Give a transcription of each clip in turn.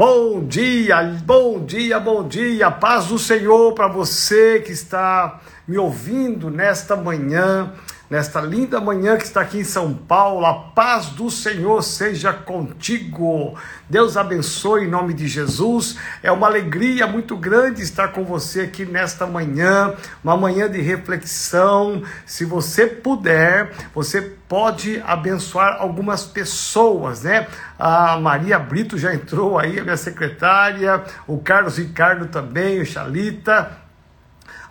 Bom dia, bom dia, bom dia, paz do Senhor para você que está me ouvindo nesta manhã, nesta linda manhã que está aqui em São Paulo. A paz do Senhor seja contigo. Deus abençoe em nome de Jesus. É uma alegria muito grande estar com você aqui nesta manhã, uma manhã de reflexão. Se você puder, você pode abençoar algumas pessoas, né? A Maria Brito já entrou aí, a minha secretária, o Carlos Ricardo também, o Chalita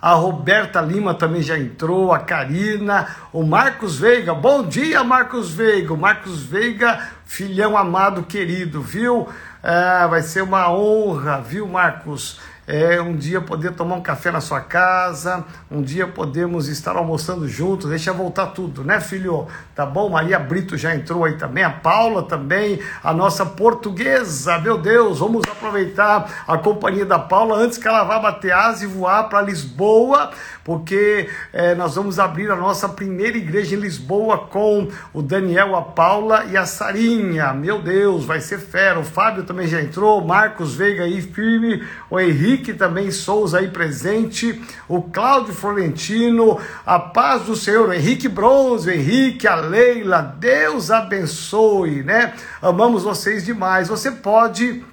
a Roberta Lima também já entrou, a Karina, o Marcos Veiga. Bom dia, Marcos Veiga. Marcos Veiga, filhão amado, querido, viu? É, vai ser uma honra, viu, Marcos? É, um dia poder tomar um café na sua casa, um dia podemos estar almoçando juntos, deixa voltar tudo, né, filho? Tá bom? Maria Brito já entrou aí também, a Paula também, a nossa portuguesa, meu Deus, vamos aproveitar a companhia da Paula antes que ela vá bater asa e voar para Lisboa, porque é, nós vamos abrir a nossa primeira igreja em Lisboa com o Daniel, a Paula e a Sarinha. Meu Deus, vai ser fera. O Fábio também já entrou, Marcos Veiga aí firme, o Henrique Henrique também Souza aí presente, o Cláudio Florentino, a paz do Senhor, Henrique Bronze, Henrique, a Leila, Deus abençoe, né? Amamos vocês demais. Você pode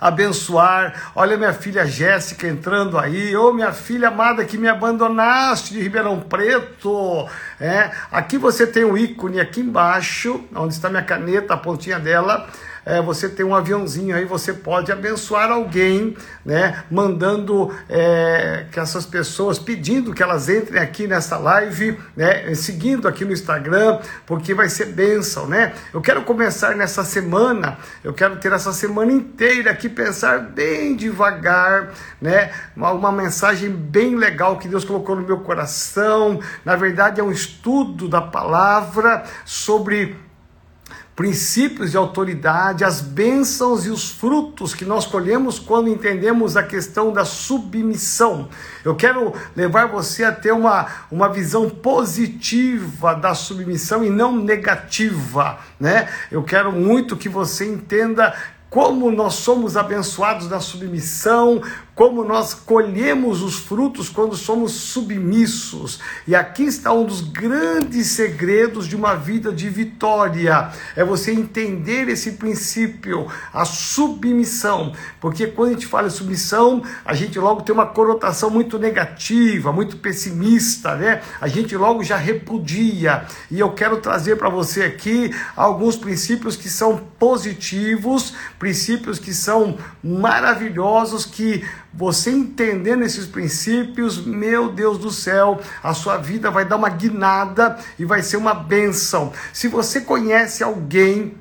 abençoar. Olha minha filha Jéssica entrando aí. Ô oh, minha filha amada que me abandonaste de Ribeirão Preto. É, aqui você tem um ícone aqui embaixo, onde está minha caneta, a pontinha dela é, você tem um aviãozinho aí, você pode abençoar alguém, né? Mandando é, que essas pessoas, pedindo que elas entrem aqui nessa live, né? Seguindo aqui no Instagram, porque vai ser bênção, né? Eu quero começar nessa semana, eu quero ter essa semana inteira aqui, pensar bem devagar, né? Uma, uma mensagem bem legal que Deus colocou no meu coração. Na verdade, é um estudo da palavra sobre princípios de autoridade, as bênçãos e os frutos que nós colhemos quando entendemos a questão da submissão. Eu quero levar você a ter uma, uma visão positiva da submissão e não negativa, né? Eu quero muito que você entenda como nós somos abençoados na submissão, como nós colhemos os frutos quando somos submissos. E aqui está um dos grandes segredos de uma vida de vitória: é você entender esse princípio, a submissão. Porque quando a gente fala em submissão, a gente logo tem uma conotação muito negativa, muito pessimista, né? A gente logo já repudia. E eu quero trazer para você aqui alguns princípios que são positivos, princípios que são maravilhosos, que você entendendo esses princípios, meu Deus do céu, a sua vida vai dar uma guinada e vai ser uma bênção. Se você conhece alguém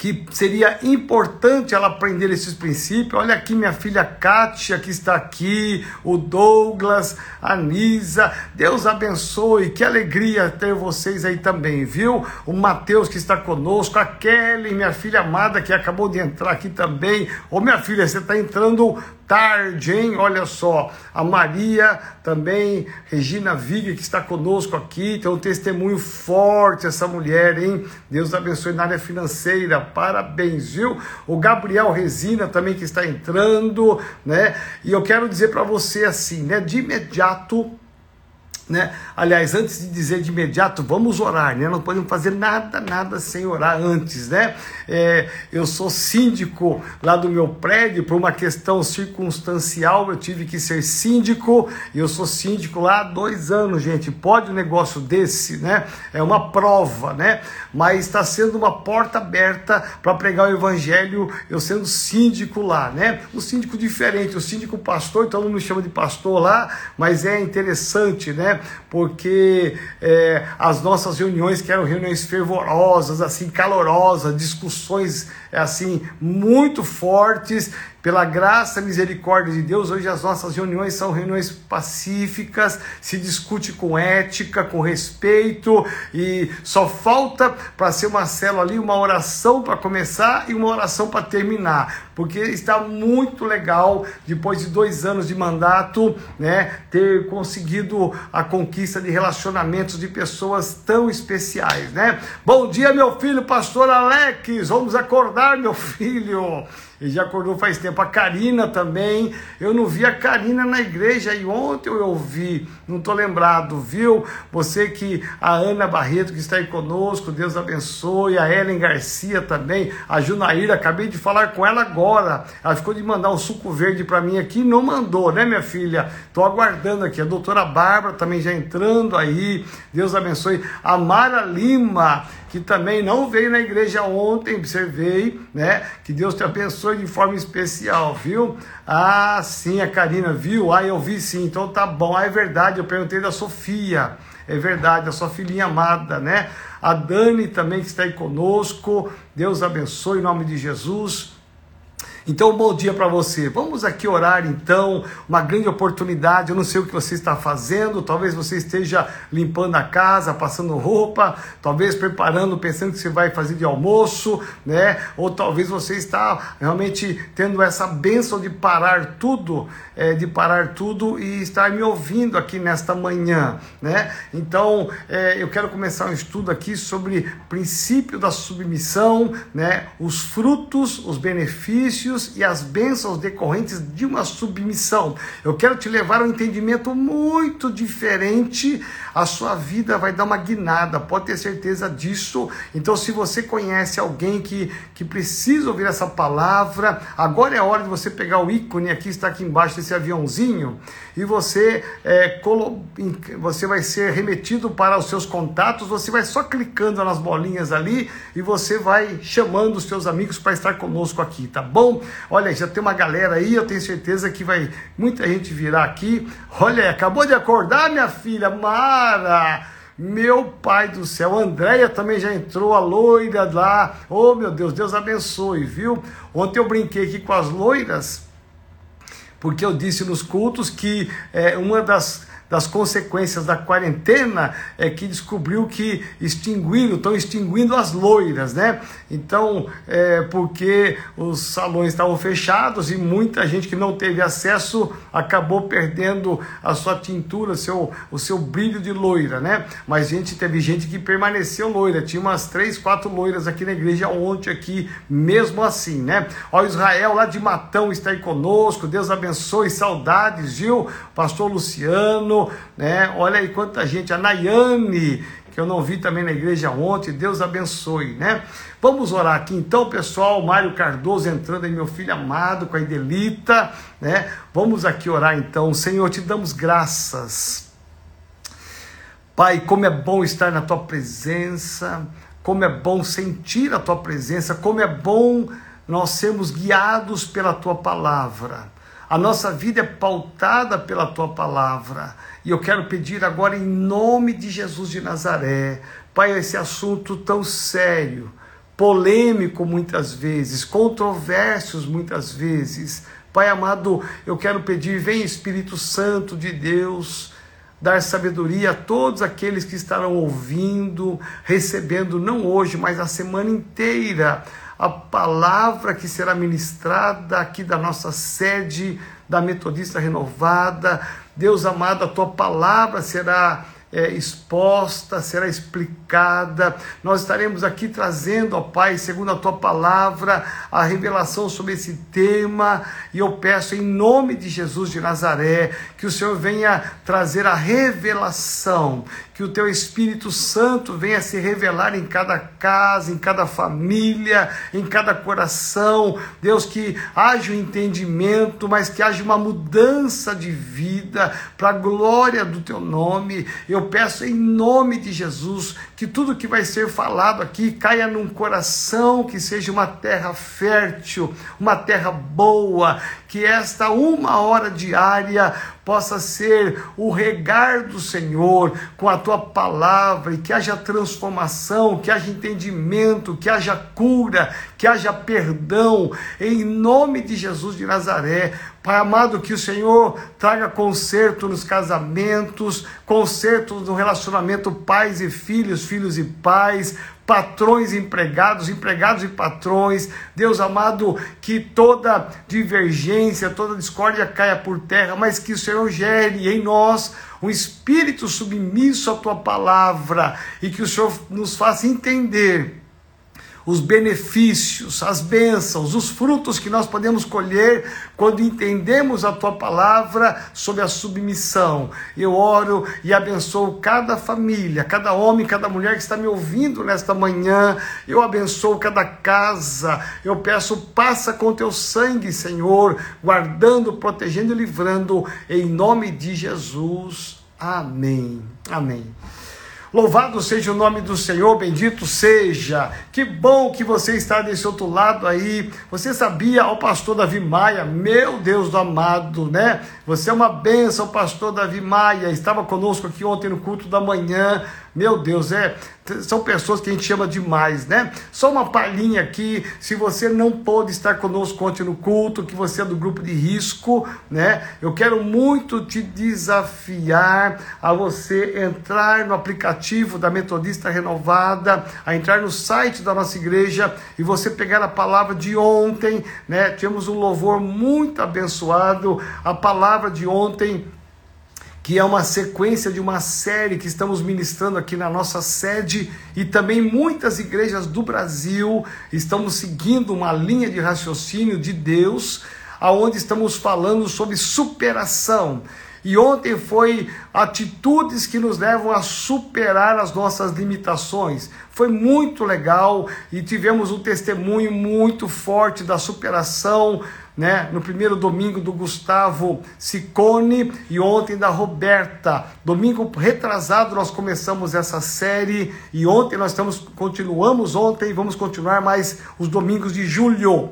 que seria importante ela aprender esses princípios. Olha aqui minha filha Kátia que está aqui, o Douglas, a Nisa. Deus abençoe. Que alegria ter vocês aí também, viu? O Mateus que está conosco, a Kelly, minha filha amada que acabou de entrar aqui também. Ô minha filha, você está entrando tarde, hein? Olha só, a Maria também, Regina Viga, que está conosco aqui, tem um testemunho forte essa mulher, hein? Deus abençoe na área financeira, parabéns, viu? O Gabriel Resina também que está entrando, né? E eu quero dizer para você assim, né? De imediato, né? Aliás, antes de dizer de imediato, vamos orar, né? Não podemos fazer nada, nada sem orar antes, né? É, eu sou síndico lá do meu prédio, por uma questão circunstancial, eu tive que ser síndico, e eu sou síndico lá há dois anos, gente. Pode um negócio desse, né? É uma prova, né? Mas está sendo uma porta aberta para pregar o evangelho, eu sendo síndico lá, né? Um síndico diferente, o síndico pastor, então não me chama de pastor lá, mas é interessante, né? Porque é, as nossas reuniões, que eram reuniões fervorosas, assim, calorosas, discussões assim muito fortes, pela graça e misericórdia de Deus, hoje as nossas reuniões são reuniões pacíficas, se discute com ética, com respeito e só falta para ser uma célula ali uma oração para começar e uma oração para terminar, porque está muito legal depois de dois anos de mandato, né, ter conseguido a conquista de relacionamentos de pessoas tão especiais, né? Bom dia, meu filho, pastor Alex, vamos acordar, meu filho. Ele já acordou faz tempo. A Karina também, eu não vi a Karina na igreja e ontem eu vi, não estou lembrado, viu? Você que, a Ana Barreto que está aí conosco, Deus abençoe, a Ellen Garcia também, a Junaíra, acabei de falar com ela agora, ela ficou de mandar um suco verde para mim aqui, não mandou, né minha filha? Estou aguardando aqui, a doutora Bárbara também já entrando aí, Deus abençoe, a Mara Lima, que também não veio na igreja ontem, observei, né? Que Deus te abençoe de forma especial, viu? Ah, sim, a Karina viu? Ah, eu vi sim, então tá bom. Ah, é verdade, eu perguntei da Sofia. É verdade, a sua filhinha amada, né? A Dani também que está aí conosco. Deus abençoe em nome de Jesus. Então, bom dia para você. Vamos aqui orar então, uma grande oportunidade. Eu não sei o que você está fazendo, talvez você esteja limpando a casa, passando roupa, talvez preparando, pensando que você vai fazer de almoço, né? Ou talvez você está realmente tendo essa bênção de parar tudo, é, de parar tudo e estar me ouvindo aqui nesta manhã, né? Então, é, eu quero começar um estudo aqui sobre princípio da submissão, né? Os frutos, os benefícios benefícios e as bênçãos decorrentes de uma submissão. Eu quero te levar a um entendimento muito diferente. A sua vida vai dar uma guinada, pode ter certeza disso. Então, se você conhece alguém que, que precisa ouvir essa palavra, agora é a hora de você pegar o ícone aqui, está aqui embaixo desse aviãozinho, e você, é, você vai ser remetido para os seus contatos. Você vai só clicando nas bolinhas ali e você vai chamando os seus amigos para estar conosco aqui, tá bom? olha, já tem uma galera aí, eu tenho certeza que vai muita gente virar aqui. Olha, acabou de acordar, minha filha, Mara. Meu pai do céu, Andréia também já entrou, a loira lá. Oh, meu Deus, Deus abençoe, viu? Ontem eu brinquei aqui com as loiras, porque eu disse nos cultos que é, uma das das consequências da quarentena é que descobriu que extinguiram, estão extinguindo as loiras, né? Então, é, porque os salões estavam fechados e muita gente que não teve acesso acabou perdendo a sua tintura, seu, o seu brilho de loira, né? Mas gente teve gente que permaneceu loira, tinha umas três, quatro loiras aqui na igreja ontem aqui, mesmo assim, né? Ó, Israel lá de Matão está aí conosco, Deus abençoe, saudades, viu? Pastor Luciano, né? Olha aí quanta gente, a Nayane, que eu não vi também na igreja ontem, Deus abençoe, né? Vamos orar aqui então, pessoal, Mário Cardoso entrando aí, meu filho amado, com a Idelita, né? Vamos aqui orar então, Senhor, te damos graças. Pai, como é bom estar na tua presença, como é bom sentir a tua presença, como é bom nós sermos guiados pela tua palavra. A nossa vida é pautada pela tua palavra. E eu quero pedir agora, em nome de Jesus de Nazaré, Pai, esse assunto tão sério, polêmico muitas vezes, controversos muitas vezes. Pai amado, eu quero pedir, vem Espírito Santo de Deus, dar sabedoria a todos aqueles que estarão ouvindo, recebendo, não hoje, mas a semana inteira, a palavra que será ministrada aqui da nossa sede da Metodista Renovada. Deus amado, a tua palavra será é, exposta, será explicada. Nós estaremos aqui trazendo, ó Pai, segundo a tua palavra, a revelação sobre esse tema. E eu peço em nome de Jesus de Nazaré que o Senhor venha trazer a revelação, que o teu Espírito Santo venha se revelar em cada casa, em cada família, em cada coração. Deus, que haja um entendimento, mas que haja uma mudança de vida para a glória do teu nome. Eu peço em nome de Jesus que tudo que vai ser falado aqui caia num coração que seja uma terra fértil, uma terra boa, que esta uma hora diária possa ser o regar do Senhor com a tua palavra e que haja transformação, que haja entendimento, que haja cura, que haja perdão, em nome de Jesus de Nazaré. Pai amado, que o Senhor traga conserto nos casamentos, conserto no relacionamento pais e filhos, filhos e pais, patrões empregados, empregados e patrões. Deus amado, que toda divergência, toda discórdia caia por terra, mas que o Senhor gere em nós um espírito submisso à tua palavra e que o Senhor nos faça entender os benefícios, as bênçãos, os frutos que nós podemos colher quando entendemos a tua palavra sobre a submissão. Eu oro e abençoo cada família, cada homem, cada mulher que está me ouvindo nesta manhã. Eu abençoo cada casa. Eu peço, passa com teu sangue, Senhor, guardando, protegendo e livrando, em nome de Jesus. Amém. Amém. Louvado seja o nome do Senhor, bendito seja. Que bom que você está desse outro lado aí. Você sabia, ao pastor Davi Maia, meu Deus do amado, né? Você é uma benção, pastor Davi Maia. Estava conosco aqui ontem no culto da manhã. Meu Deus, é, são pessoas que a gente chama demais, né? Só uma palhinha aqui, se você não pôde estar conosco ontem no culto, que você é do grupo de risco, né? Eu quero muito te desafiar a você entrar no aplicativo da Metodista Renovada, a entrar no site da nossa igreja e você pegar a palavra de ontem, né? Tivemos um louvor muito abençoado, a palavra de ontem que é uma sequência de uma série que estamos ministrando aqui na nossa sede e também muitas igrejas do Brasil estamos seguindo uma linha de raciocínio de Deus, aonde estamos falando sobre superação. E ontem foi atitudes que nos levam a superar as nossas limitações. Foi muito legal e tivemos um testemunho muito forte da superação né? No primeiro domingo do Gustavo Sicone e ontem da Roberta. Domingo retrasado nós começamos essa série e ontem nós estamos continuamos ontem vamos continuar mais os domingos de julho.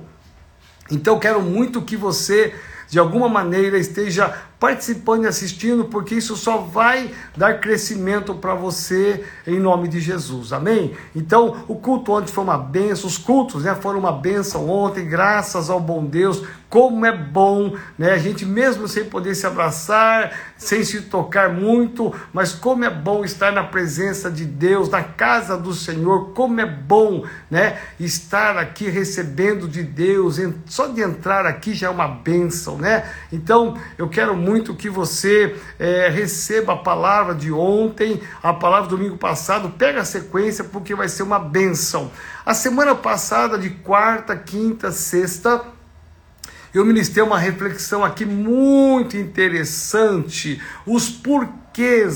Então quero muito que você de alguma maneira esteja participando e assistindo, porque isso só vai dar crescimento para você em nome de Jesus. Amém? Então, o culto ontem foi uma benção, os cultos né, foram uma benção ontem, graças ao bom Deus. Como é bom, né? A gente mesmo sem poder se abraçar, sem se tocar muito, mas como é bom estar na presença de Deus, na casa do Senhor, como é bom, né? Estar aqui recebendo de Deus, só de entrar aqui já é uma bênção, né? Então, eu quero muito que você é, receba a palavra de ontem, a palavra do domingo passado, pega a sequência, porque vai ser uma bênção. A semana passada, de quarta, quinta, sexta, eu ministrei uma reflexão aqui muito interessante, os porquês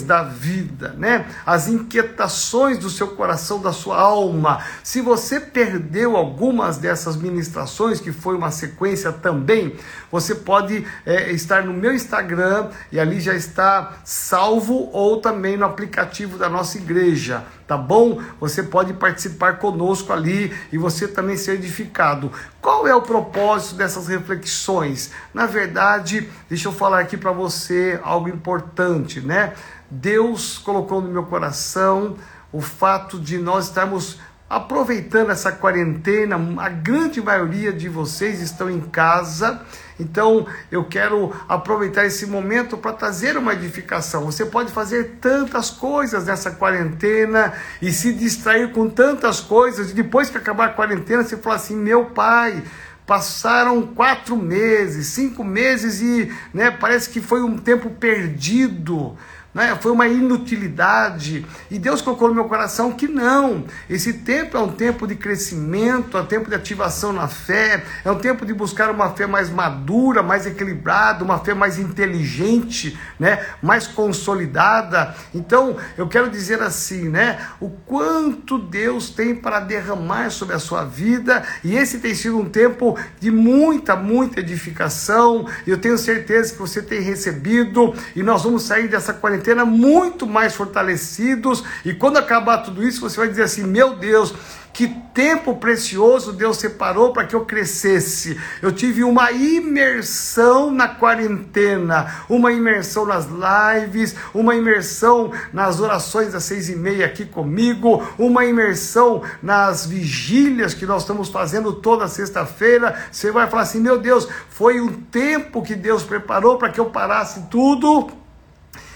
da vida, né? As inquietações do seu coração, da sua alma. Se você perdeu algumas dessas ministrações, que foi uma sequência também, você pode é, estar no meu Instagram e ali já está salvo ou também no aplicativo da nossa igreja tá bom? Você pode participar conosco ali e você também ser edificado. Qual é o propósito dessas reflexões? Na verdade, deixa eu falar aqui para você algo importante, né? Deus colocou no meu coração o fato de nós estarmos aproveitando essa quarentena, a grande maioria de vocês estão em casa então, eu quero aproveitar esse momento para trazer uma edificação. Você pode fazer tantas coisas nessa quarentena e se distrair com tantas coisas, e depois que acabar a quarentena, você fala assim: meu pai. Passaram quatro meses, cinco meses e né, parece que foi um tempo perdido né? foi uma inutilidade. E Deus colocou no meu coração que não. Esse tempo é um tempo de crescimento, é um tempo de ativação na fé, é um tempo de buscar uma fé mais madura, mais equilibrada, uma fé mais inteligente, né? mais consolidada. Então, eu quero dizer assim, né? O quanto Deus tem para derramar sobre a sua vida, e esse tem sido um tempo de muita, muita edificação. Eu tenho certeza que você tem recebido, e nós vamos sair dessa quarentena quarentena muito mais fortalecidos. E quando acabar tudo isso, você vai dizer assim: meu Deus, que tempo precioso Deus separou para que eu crescesse. Eu tive uma imersão na quarentena, uma imersão nas lives, uma imersão nas orações das seis e meia aqui comigo, uma imersão nas vigílias que nós estamos fazendo toda sexta-feira. Você vai falar assim: meu Deus, foi um tempo que Deus preparou para que eu parasse tudo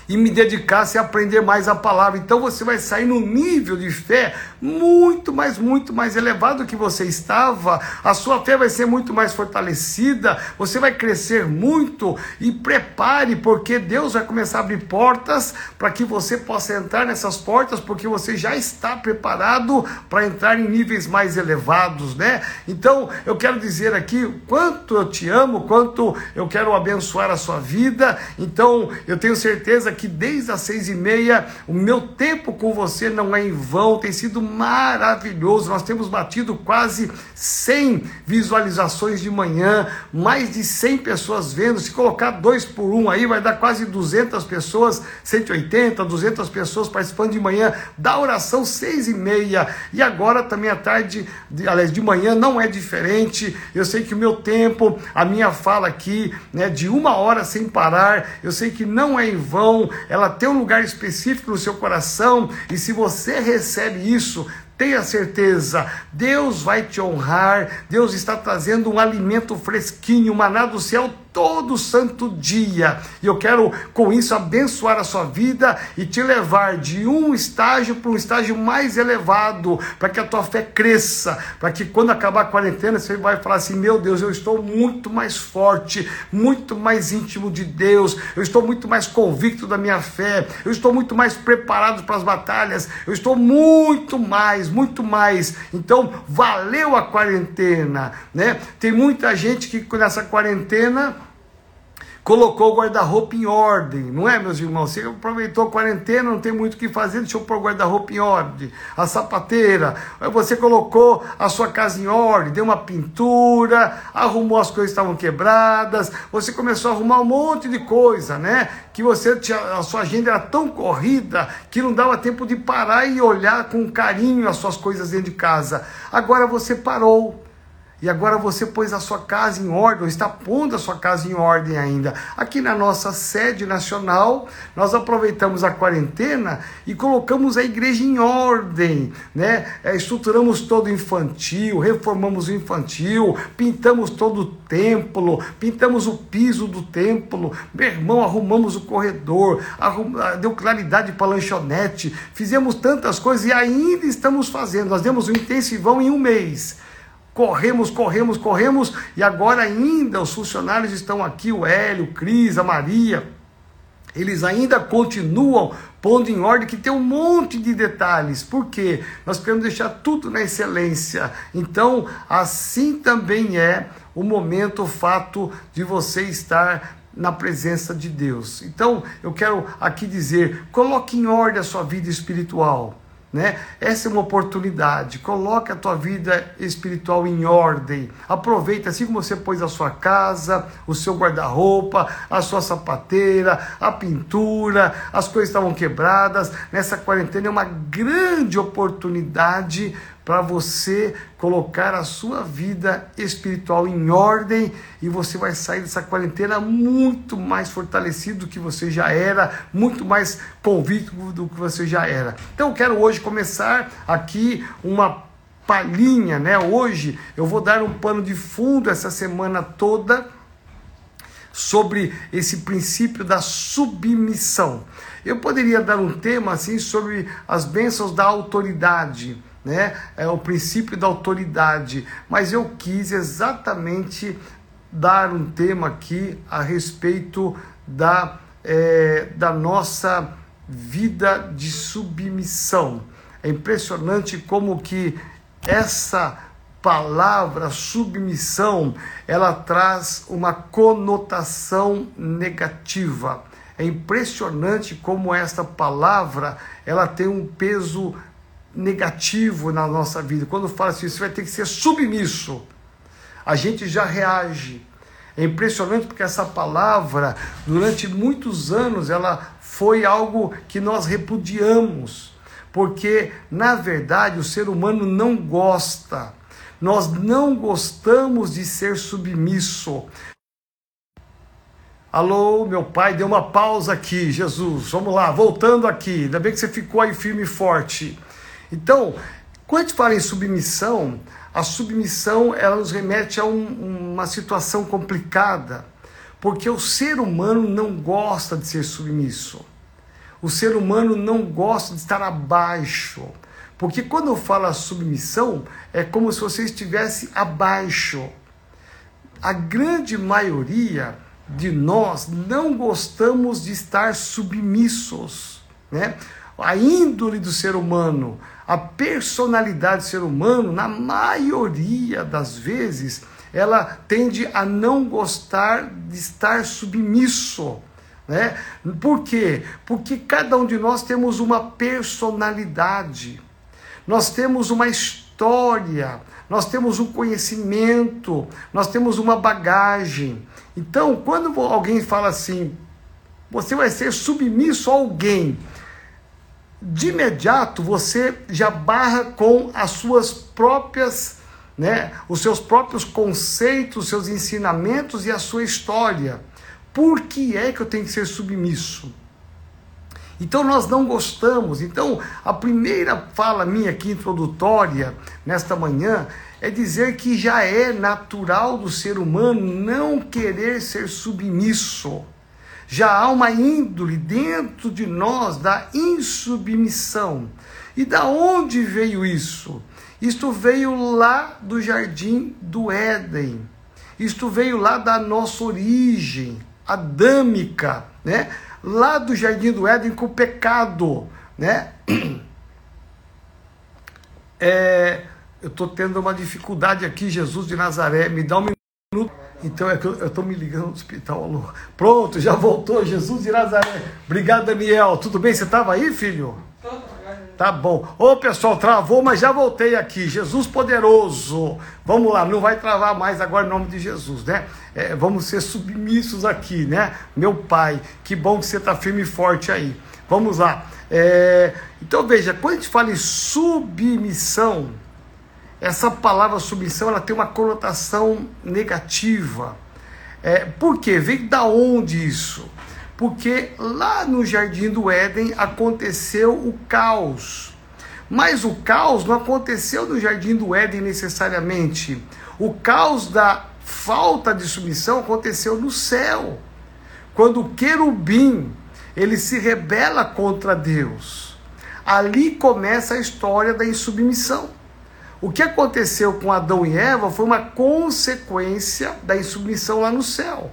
e me dedicasse a aprender mais a palavra. Então você vai sair no nível de fé muito mais, muito mais elevado do que você estava. A sua fé vai ser muito mais fortalecida, você vai crescer muito e prepare, porque Deus vai começar a abrir portas para que você possa entrar nessas portas, porque você já está preparado para entrar em níveis mais elevados, né? Então, eu quero dizer aqui quanto eu te amo, quanto eu quero abençoar a sua vida. Então, eu tenho certeza que desde as seis e meia, o meu tempo com você não é em vão, tem sido maravilhoso. Nós temos batido quase 100 visualizações de manhã, mais de 100 pessoas vendo. Se colocar dois por um aí, vai dar quase 200 pessoas, 180, 200 pessoas participando de manhã da oração seis e meia. E agora também à tarde, de, aliás, de manhã não é diferente. Eu sei que o meu tempo, a minha fala aqui, né, de uma hora sem parar, eu sei que não é em vão. Ela tem um lugar específico no seu coração. E se você recebe isso, Tenha certeza, Deus vai te honrar, Deus está trazendo um alimento fresquinho, maná do céu todo santo dia. E eu quero com isso abençoar a sua vida e te levar de um estágio para um estágio mais elevado, para que a tua fé cresça, para que quando acabar a quarentena você vai falar assim: "Meu Deus, eu estou muito mais forte, muito mais íntimo de Deus, eu estou muito mais convicto da minha fé, eu estou muito mais preparado para as batalhas, eu estou muito mais, muito mais". Então, valeu a quarentena, né? Tem muita gente que nessa quarentena colocou o guarda-roupa em ordem, não é, meus irmãos? Você aproveitou a quarentena, não tem muito o que fazer, deixa eu pôr o guarda-roupa em ordem, a sapateira, você colocou a sua casa em ordem, deu uma pintura, arrumou as coisas que estavam quebradas, você começou a arrumar um monte de coisa, né? Que você tinha, a sua agenda era tão corrida que não dava tempo de parar e olhar com carinho as suas coisas dentro de casa. Agora você parou e agora você pôs a sua casa em ordem, está pondo a sua casa em ordem ainda. Aqui na nossa sede nacional, nós aproveitamos a quarentena e colocamos a igreja em ordem, né? É, estruturamos todo o infantil, reformamos o infantil, pintamos todo o templo, pintamos o piso do templo, meu irmão, arrumamos o corredor, arrum... Ah, deu claridade para a lanchonete, fizemos tantas coisas e ainda estamos fazendo. Nós demos um intensivão em um mês. Corremos, corremos, corremos, e agora ainda os funcionários estão aqui, o Hélio, o Cris, a Maria, eles ainda continuam pondo em ordem que tem um monte de detalhes. Por quê? Nós queremos deixar tudo na excelência. Então, assim também é o momento, o fato de você estar na presença de Deus. Então, eu quero aqui dizer, coloque em ordem a sua vida espiritual. Né? Essa é uma oportunidade. Coloque a tua vida espiritual em ordem. Aproveita, assim como você pôs a sua casa, o seu guarda-roupa, a sua sapateira, a pintura, as coisas estavam quebradas. Nessa quarentena é uma grande oportunidade para você colocar a sua vida espiritual em ordem e você vai sair dessa quarentena muito mais fortalecido do que você já era, muito mais convicto do que você já era. Então eu quero hoje começar aqui uma palhinha, né? Hoje eu vou dar um pano de fundo essa semana toda sobre esse princípio da submissão. Eu poderia dar um tema assim sobre as bênçãos da autoridade, né? É o princípio da autoridade, mas eu quis exatamente dar um tema aqui a respeito da, é, da nossa vida de submissão. É impressionante como que essa palavra submissão, ela traz uma conotação negativa. É impressionante como esta palavra, ela tem um peso negativo na nossa vida. Quando fala assim, você vai ter que ser submisso, a gente já reage. É impressionante porque essa palavra, durante muitos anos, ela foi algo que nós repudiamos. Porque, na verdade, o ser humano não gosta. Nós não gostamos de ser submisso. Alô, meu pai, deu uma pausa aqui, Jesus. Vamos lá, voltando aqui. Ainda bem que você ficou aí firme e forte. Então, quando a gente fala em submissão, a submissão ela nos remete a um, uma situação complicada, porque o ser humano não gosta de ser submisso. o ser humano não gosta de estar abaixo. Porque quando eu falo submissão, é como se você estivesse abaixo. A grande maioria de nós não gostamos de estar submissos, né? A índole do ser humano, a personalidade do ser humano, na maioria das vezes, ela tende a não gostar de estar submisso. Né? Por quê? Porque cada um de nós temos uma personalidade, nós temos uma história, nós temos um conhecimento, nós temos uma bagagem. Então, quando alguém fala assim, você vai ser submisso a alguém, de imediato você já barra com as suas próprias, né, os seus próprios conceitos, os seus ensinamentos e a sua história. Por que é que eu tenho que ser submisso? Então nós não gostamos. Então a primeira fala minha aqui introdutória nesta manhã é dizer que já é natural do ser humano não querer ser submisso. Já há uma índole dentro de nós da insubmissão. E da onde veio isso? Isto veio lá do jardim do Éden. Isto veio lá da nossa origem adâmica, né? Lá do jardim do Éden com o pecado, né? É, eu estou tendo uma dificuldade aqui, Jesus de Nazaré, me dá um minuto. Então é que eu estou me ligando no hospital. Alô. Pronto, já voltou, Jesus de Nazaré. Obrigado, Daniel. Tudo bem? Você estava aí, filho? Tá bom. Ô pessoal, travou, mas já voltei aqui. Jesus poderoso. Vamos lá, não vai travar mais agora em nome de Jesus, né? É, vamos ser submissos aqui, né? Meu pai, que bom que você está firme e forte aí. Vamos lá. É, então veja, quando a gente fala em submissão, essa palavra submissão ela tem uma conotação negativa. É, por quê? Vem da onde isso? Porque lá no jardim do Éden aconteceu o caos. Mas o caos não aconteceu no jardim do Éden necessariamente. O caos da falta de submissão aconteceu no céu. Quando o querubim ele se rebela contra Deus. Ali começa a história da insubmissão. O que aconteceu com Adão e Eva foi uma consequência da insubmissão lá no céu.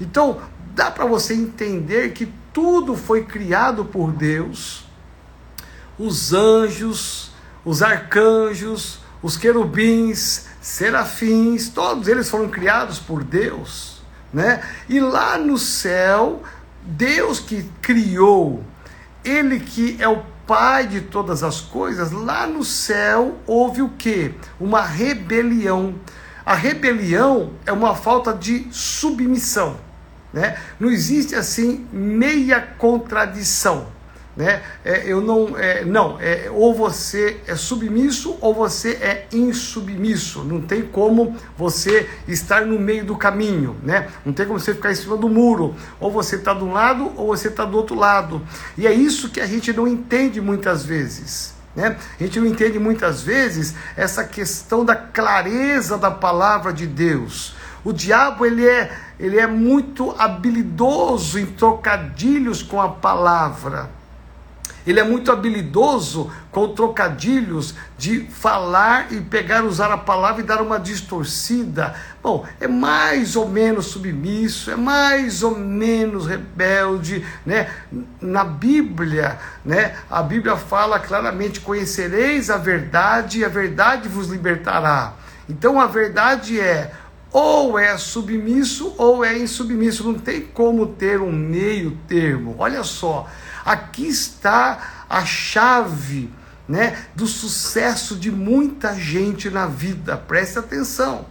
Então, dá para você entender que tudo foi criado por Deus. Os anjos, os arcanjos, os querubins, serafins, todos eles foram criados por Deus, né? E lá no céu, Deus que criou, ele que é o Pai de todas as coisas, lá no céu houve o que? Uma rebelião. A rebelião é uma falta de submissão. Né? Não existe assim meia contradição. Né? É, eu não, é, não, é, ou você é submisso ou você é insubmisso. Não tem como você estar no meio do caminho, né? Não tem como você ficar em cima do muro. Ou você está de um lado ou você está do outro lado. E é isso que a gente não entende muitas vezes. Né? A gente não entende muitas vezes essa questão da clareza da palavra de Deus. O diabo ele é, ele é muito habilidoso em trocadilhos com a palavra. Ele é muito habilidoso com trocadilhos de falar e pegar, usar a palavra e dar uma distorcida. Bom, é mais ou menos submisso, é mais ou menos rebelde, né? Na Bíblia, né? A Bíblia fala claramente: conhecereis a verdade e a verdade vos libertará. Então a verdade é ou é submisso ou é insubmisso, não tem como ter um meio termo. Olha só, Aqui está a chave né, do sucesso de muita gente na vida. Preste atenção.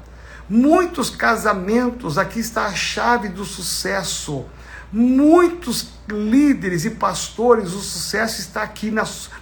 Muitos casamentos, aqui está a chave do sucesso. Muitos líderes e pastores, o sucesso está aqui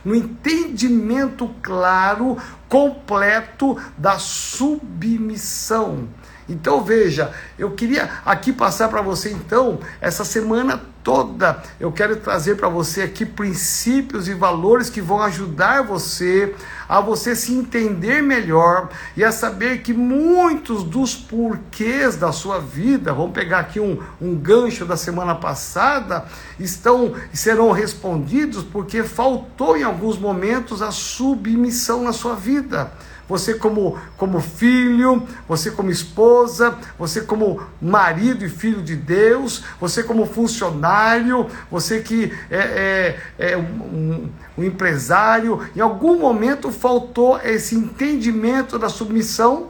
no entendimento claro, completo da submissão. Então veja, eu queria aqui passar para você então, essa semana toda, eu quero trazer para você aqui princípios e valores que vão ajudar você a você se entender melhor e a saber que muitos dos porquês da sua vida, vamos pegar aqui um, um gancho da semana passada, estão serão respondidos porque faltou em alguns momentos a submissão na sua vida você como, como filho, você como esposa, você como marido e filho de Deus, você como funcionário, você que é, é, é um, um empresário, em algum momento faltou esse entendimento da submissão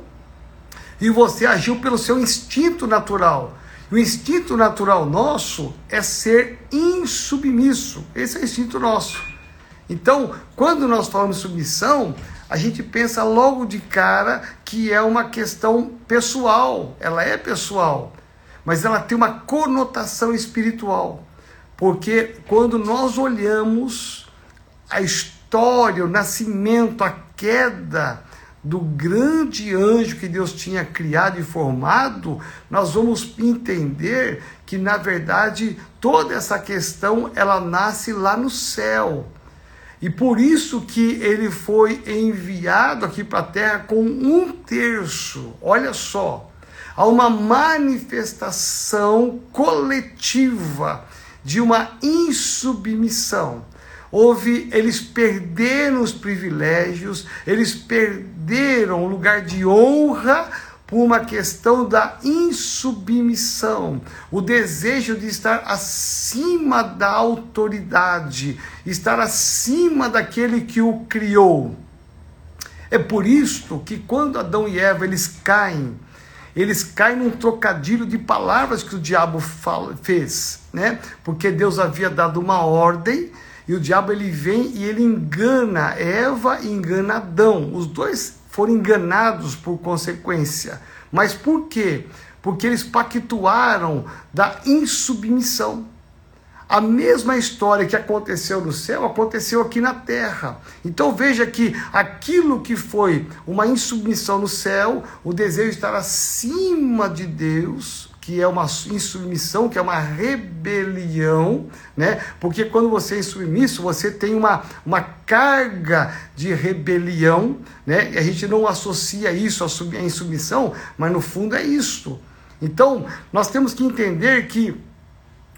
e você agiu pelo seu instinto natural. O instinto natural nosso é ser insubmisso. Esse é o instinto nosso. Então, quando nós falamos submissão, a gente pensa logo de cara que é uma questão pessoal, ela é pessoal, mas ela tem uma conotação espiritual. Porque quando nós olhamos a história, o nascimento, a queda do grande anjo que Deus tinha criado e formado, nós vamos entender que na verdade toda essa questão ela nasce lá no céu. E por isso que ele foi enviado aqui para a terra com um terço. Olha só, há uma manifestação coletiva de uma insubmissão. Houve, eles perderam os privilégios, eles perderam o lugar de honra por uma questão da insubmissão, o desejo de estar acima da autoridade, estar acima daquele que o criou. É por isso que quando Adão e Eva eles caem, eles caem num trocadilho de palavras que o diabo fala, fez, né? Porque Deus havia dado uma ordem e o diabo ele vem e ele engana Eva e engana Adão. Os dois foram enganados por consequência. Mas por quê? Porque eles pactuaram da insubmissão. A mesma história que aconteceu no céu aconteceu aqui na terra. Então veja que aquilo que foi uma insubmissão no céu, o desejo de estar acima de Deus, que é uma insubmissão, que é uma rebelião, né? Porque quando você é insubmisso, você tem uma, uma carga de rebelião, né? E a gente não associa isso à insubmissão, mas no fundo é isso. Então, nós temos que entender que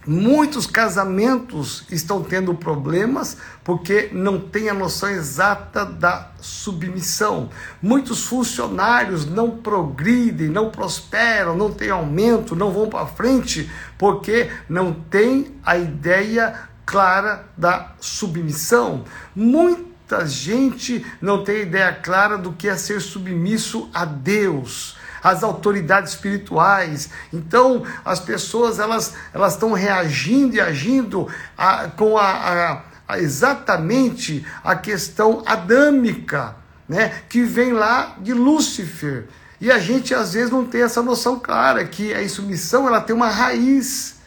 Muitos casamentos estão tendo problemas porque não têm a noção exata da submissão. Muitos funcionários não progridem, não prosperam, não têm aumento, não vão para frente porque não têm a ideia clara da submissão. Muita gente não tem ideia clara do que é ser submisso a Deus as autoridades espirituais. Então, as pessoas elas elas estão reagindo e agindo a, com a, a, exatamente a questão adâmica, né, que vem lá de Lúcifer. E a gente às vezes não tem essa noção clara que a insubmissão ela tem uma raiz.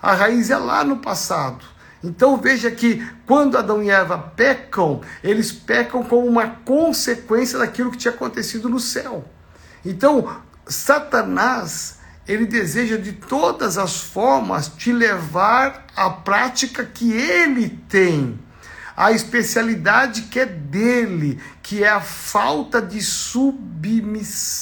A raiz é lá no passado. Então veja que quando Adão e Eva pecam, eles pecam como uma consequência daquilo que tinha acontecido no céu. Então, Satanás, ele deseja de todas as formas te levar à prática que ele tem a especialidade que é dele, que é a falta de submissão.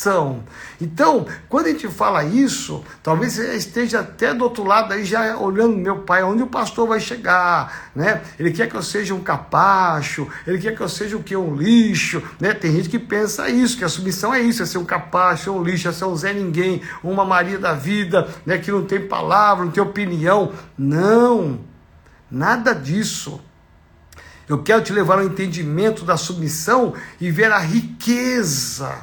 Então, quando a gente fala isso, talvez você esteja até do outro lado aí já olhando meu pai, onde o pastor vai chegar, né? Ele quer que eu seja um capacho, ele quer que eu seja o que um lixo, né? Tem gente que pensa isso, que a submissão é isso, é ser um capacho, é um lixo, é ser um Zé ninguém, uma Maria da vida, né, que não tem palavra, não tem opinião. Não. Nada disso. Eu quero te levar ao entendimento da submissão e ver a riqueza.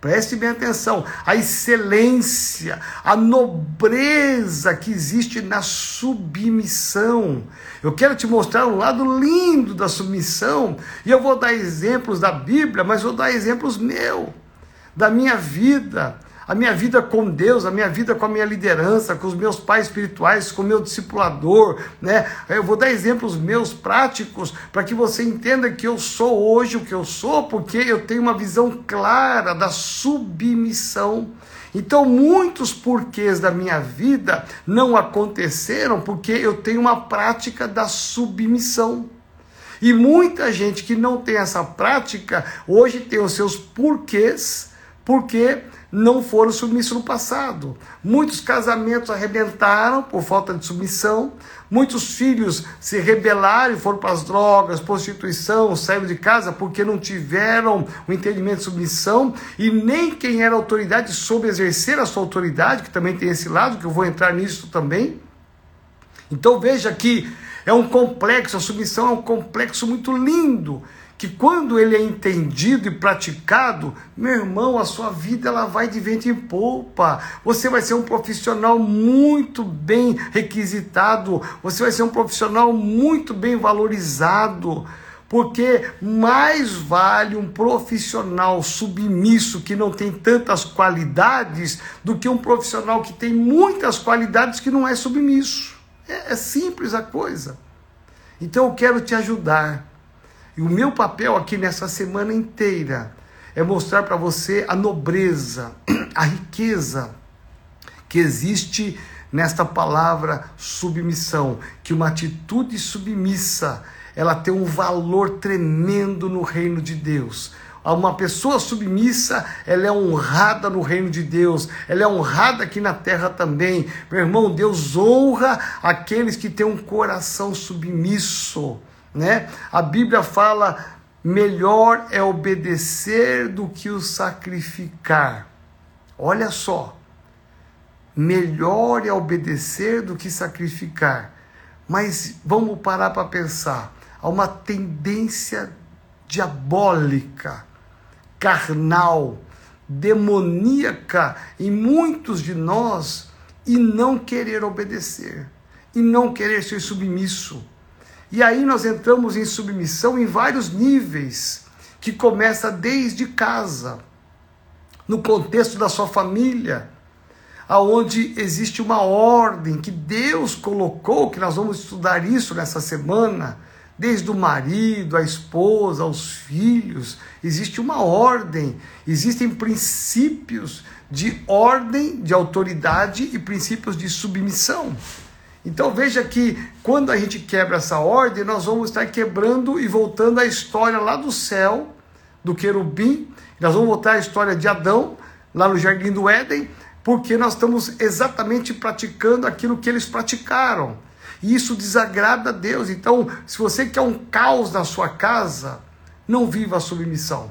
Preste bem atenção, a excelência, a nobreza que existe na submissão. Eu quero te mostrar um lado lindo da submissão, e eu vou dar exemplos da Bíblia, mas vou dar exemplos meus, da minha vida, a minha vida com Deus, a minha vida com a minha liderança, com os meus pais espirituais, com o meu discipulador, né? Eu vou dar exemplos meus práticos para que você entenda que eu sou hoje o que eu sou, porque eu tenho uma visão clara da submissão. Então, muitos porquês da minha vida não aconteceram porque eu tenho uma prática da submissão. E muita gente que não tem essa prática hoje tem os seus porquês, porque não foram submissos no passado. Muitos casamentos arrebentaram por falta de submissão, muitos filhos se rebelaram e foram para as drogas, prostituição, saíram de casa porque não tiveram o entendimento de submissão e nem quem era autoridade soube exercer a sua autoridade, que também tem esse lado, que eu vou entrar nisso também. Então veja que é um complexo, a submissão é um complexo muito lindo que quando ele é entendido e praticado, meu irmão, a sua vida ela vai de vento em polpa. Você vai ser um profissional muito bem requisitado, você vai ser um profissional muito bem valorizado. Porque mais vale um profissional submisso que não tem tantas qualidades do que um profissional que tem muitas qualidades que não é submisso. É, é simples a coisa. Então eu quero te ajudar e o meu papel aqui nessa semana inteira é mostrar para você a nobreza, a riqueza que existe nesta palavra submissão, que uma atitude submissa, ela tem um valor tremendo no reino de Deus. Uma pessoa submissa, ela é honrada no reino de Deus, ela é honrada aqui na terra também. Meu irmão, Deus honra aqueles que têm um coração submisso né? A Bíblia fala: melhor é obedecer do que o sacrificar. Olha só, melhor é obedecer do que sacrificar. Mas vamos parar para pensar. Há uma tendência diabólica, carnal, demoníaca em muitos de nós e não querer obedecer, e não querer ser submisso. E aí nós entramos em submissão em vários níveis, que começa desde casa, no contexto da sua família, aonde existe uma ordem que Deus colocou, que nós vamos estudar isso nessa semana, desde o marido, a esposa, aos filhos, existe uma ordem, existem princípios de ordem, de autoridade e princípios de submissão. Então veja que quando a gente quebra essa ordem, nós vamos estar quebrando e voltando à história lá do céu, do querubim, nós vamos voltar à história de Adão, lá no jardim do Éden, porque nós estamos exatamente praticando aquilo que eles praticaram. E isso desagrada a Deus. Então, se você quer um caos na sua casa, não viva a submissão.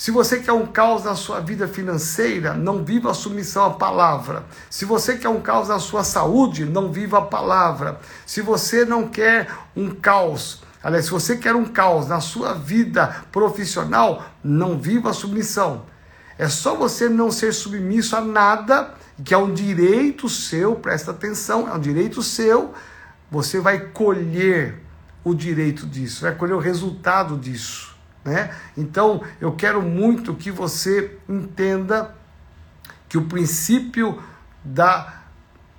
Se você quer um caos na sua vida financeira, não viva a submissão à palavra. Se você quer um caos na sua saúde, não viva a palavra. Se você não quer um caos, aliás, se você quer um caos na sua vida profissional, não viva a submissão. É só você não ser submisso a nada, que é um direito seu, presta atenção, é um direito seu. Você vai colher o direito disso, vai colher o resultado disso. Né? Então, eu quero muito que você entenda que o princípio da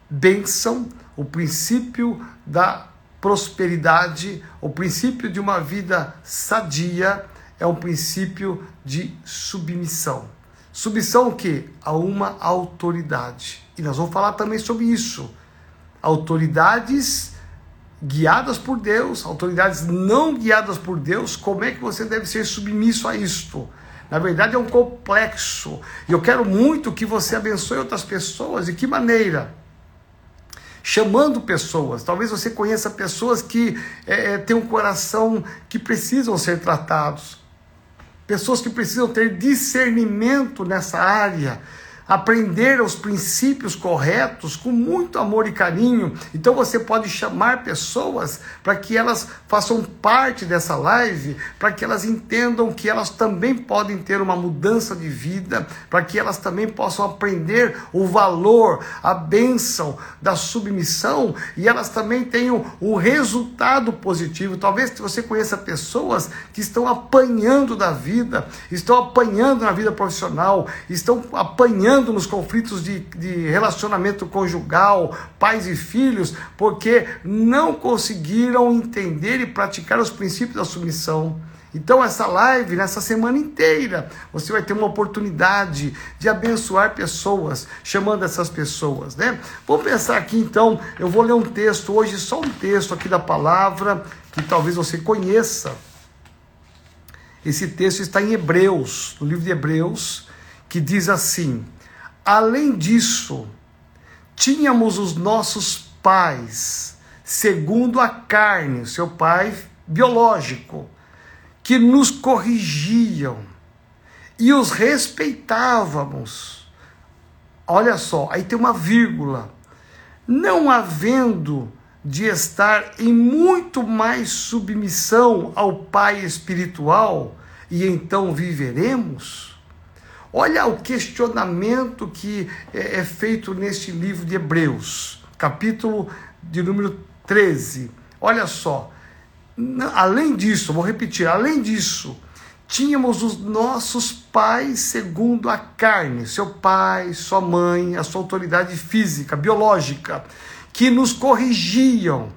bênção, o princípio da prosperidade, o princípio de uma vida sadia é um princípio de submissão. Submissão o quê? A uma autoridade. E nós vamos falar também sobre isso. Autoridades guiadas por Deus, autoridades não guiadas por Deus, como é que você deve ser submisso a isto? Na verdade é um complexo. E eu quero muito que você abençoe outras pessoas. De que maneira? Chamando pessoas. Talvez você conheça pessoas que é, é têm um coração que precisam ser tratados. Pessoas que precisam ter discernimento nessa área aprender os princípios corretos com muito amor e carinho. Então você pode chamar pessoas para que elas façam parte dessa live, para que elas entendam que elas também podem ter uma mudança de vida, para que elas também possam aprender o valor, a bênção da submissão e elas também tenham o resultado positivo. Talvez você conheça pessoas que estão apanhando da vida, estão apanhando na vida profissional, estão apanhando nos conflitos de, de relacionamento conjugal, pais e filhos, porque não conseguiram entender e praticar os princípios da submissão. Então, essa live, nessa semana inteira, você vai ter uma oportunidade de abençoar pessoas, chamando essas pessoas, né? Vamos pensar aqui então, eu vou ler um texto hoje, só um texto aqui da palavra, que talvez você conheça. Esse texto está em Hebreus, no livro de Hebreus, que diz assim: Além disso, tínhamos os nossos pais, segundo a carne, o seu pai biológico que nos corrigiam e os respeitávamos. Olha só, aí tem uma vírgula. Não havendo de estar em muito mais submissão ao Pai espiritual, e então viveremos? Olha o questionamento que é, é feito neste livro de Hebreus, capítulo de número 13. Olha só, além disso, vou repetir, além disso, tínhamos os nossos pais segundo a carne, seu pai, sua mãe, a sua autoridade física, biológica, que nos corrigiam.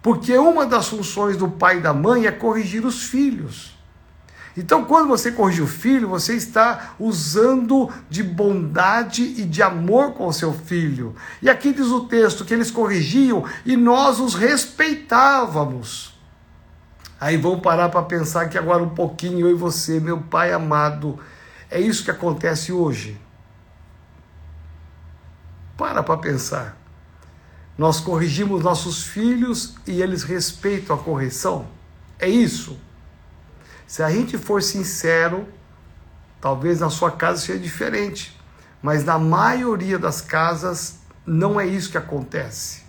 Porque uma das funções do pai e da mãe é corrigir os filhos. Então, quando você corrige o filho, você está usando de bondade e de amor com o seu filho. E aqui diz o texto que eles corrigiam e nós os respeitávamos. Aí vamos parar para pensar aqui agora um pouquinho, eu e você, meu pai amado. É isso que acontece hoje. Para para pensar. Nós corrigimos nossos filhos e eles respeitam a correção. É isso. Se a gente for sincero, talvez na sua casa seja diferente, mas na maioria das casas não é isso que acontece.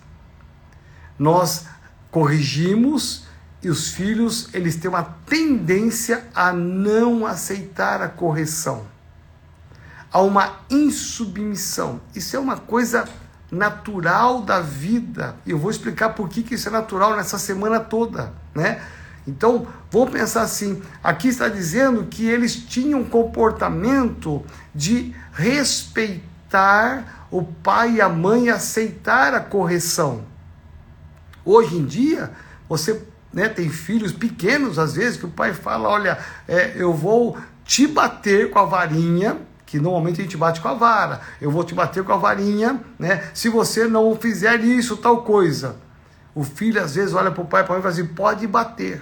Nós corrigimos e os filhos, eles têm uma tendência a não aceitar a correção. Há uma insubmissão. Isso é uma coisa natural da vida. E eu vou explicar por que, que isso é natural nessa semana toda, né? Então, vou pensar assim: aqui está dizendo que eles tinham um comportamento de respeitar o pai e a mãe e aceitar a correção. Hoje em dia, você né, tem filhos pequenos, às vezes, que o pai fala: Olha, é, eu vou te bater com a varinha, que normalmente a gente bate com a vara, eu vou te bater com a varinha, né, se você não fizer isso, tal coisa. O filho às vezes olha para o pai e para a mãe e fala assim: pode bater.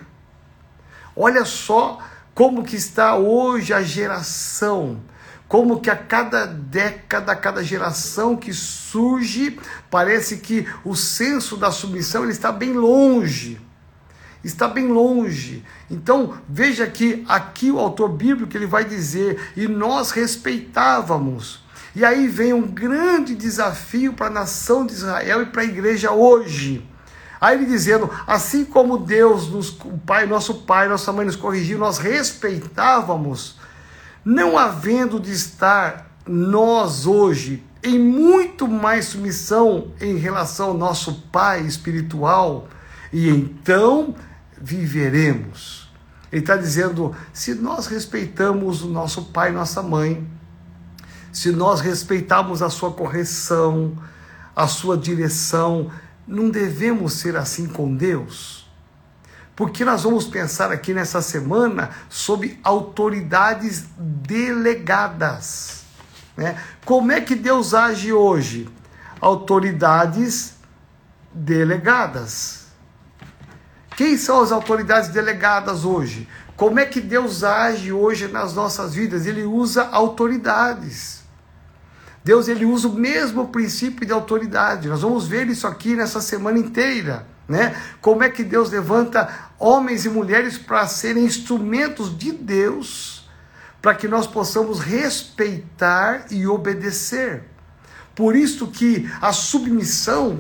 Olha só como que está hoje a geração. Como que a cada década, a cada geração que surge, parece que o senso da submissão ele está bem longe. Está bem longe. Então, veja que aqui o autor bíblico ele vai dizer: "E nós respeitávamos". E aí vem um grande desafio para a nação de Israel e para a igreja hoje Aí ele dizendo, assim como Deus, nos, o Pai, nosso Pai, nossa mãe nos corrigiu, nós respeitávamos, não havendo de estar nós hoje em muito mais submissão em relação ao nosso Pai espiritual, e então viveremos. Ele está dizendo: se nós respeitamos o nosso pai e nossa mãe, se nós respeitamos a sua correção, a sua direção, não devemos ser assim com Deus? Porque nós vamos pensar aqui nessa semana sobre autoridades delegadas. Né? Como é que Deus age hoje? Autoridades delegadas. Quem são as autoridades delegadas hoje? Como é que Deus age hoje nas nossas vidas? Ele usa autoridades. Deus ele usa o mesmo princípio de autoridade. Nós vamos ver isso aqui nessa semana inteira, né? Como é que Deus levanta homens e mulheres para serem instrumentos de Deus, para que nós possamos respeitar e obedecer. Por isso que a submissão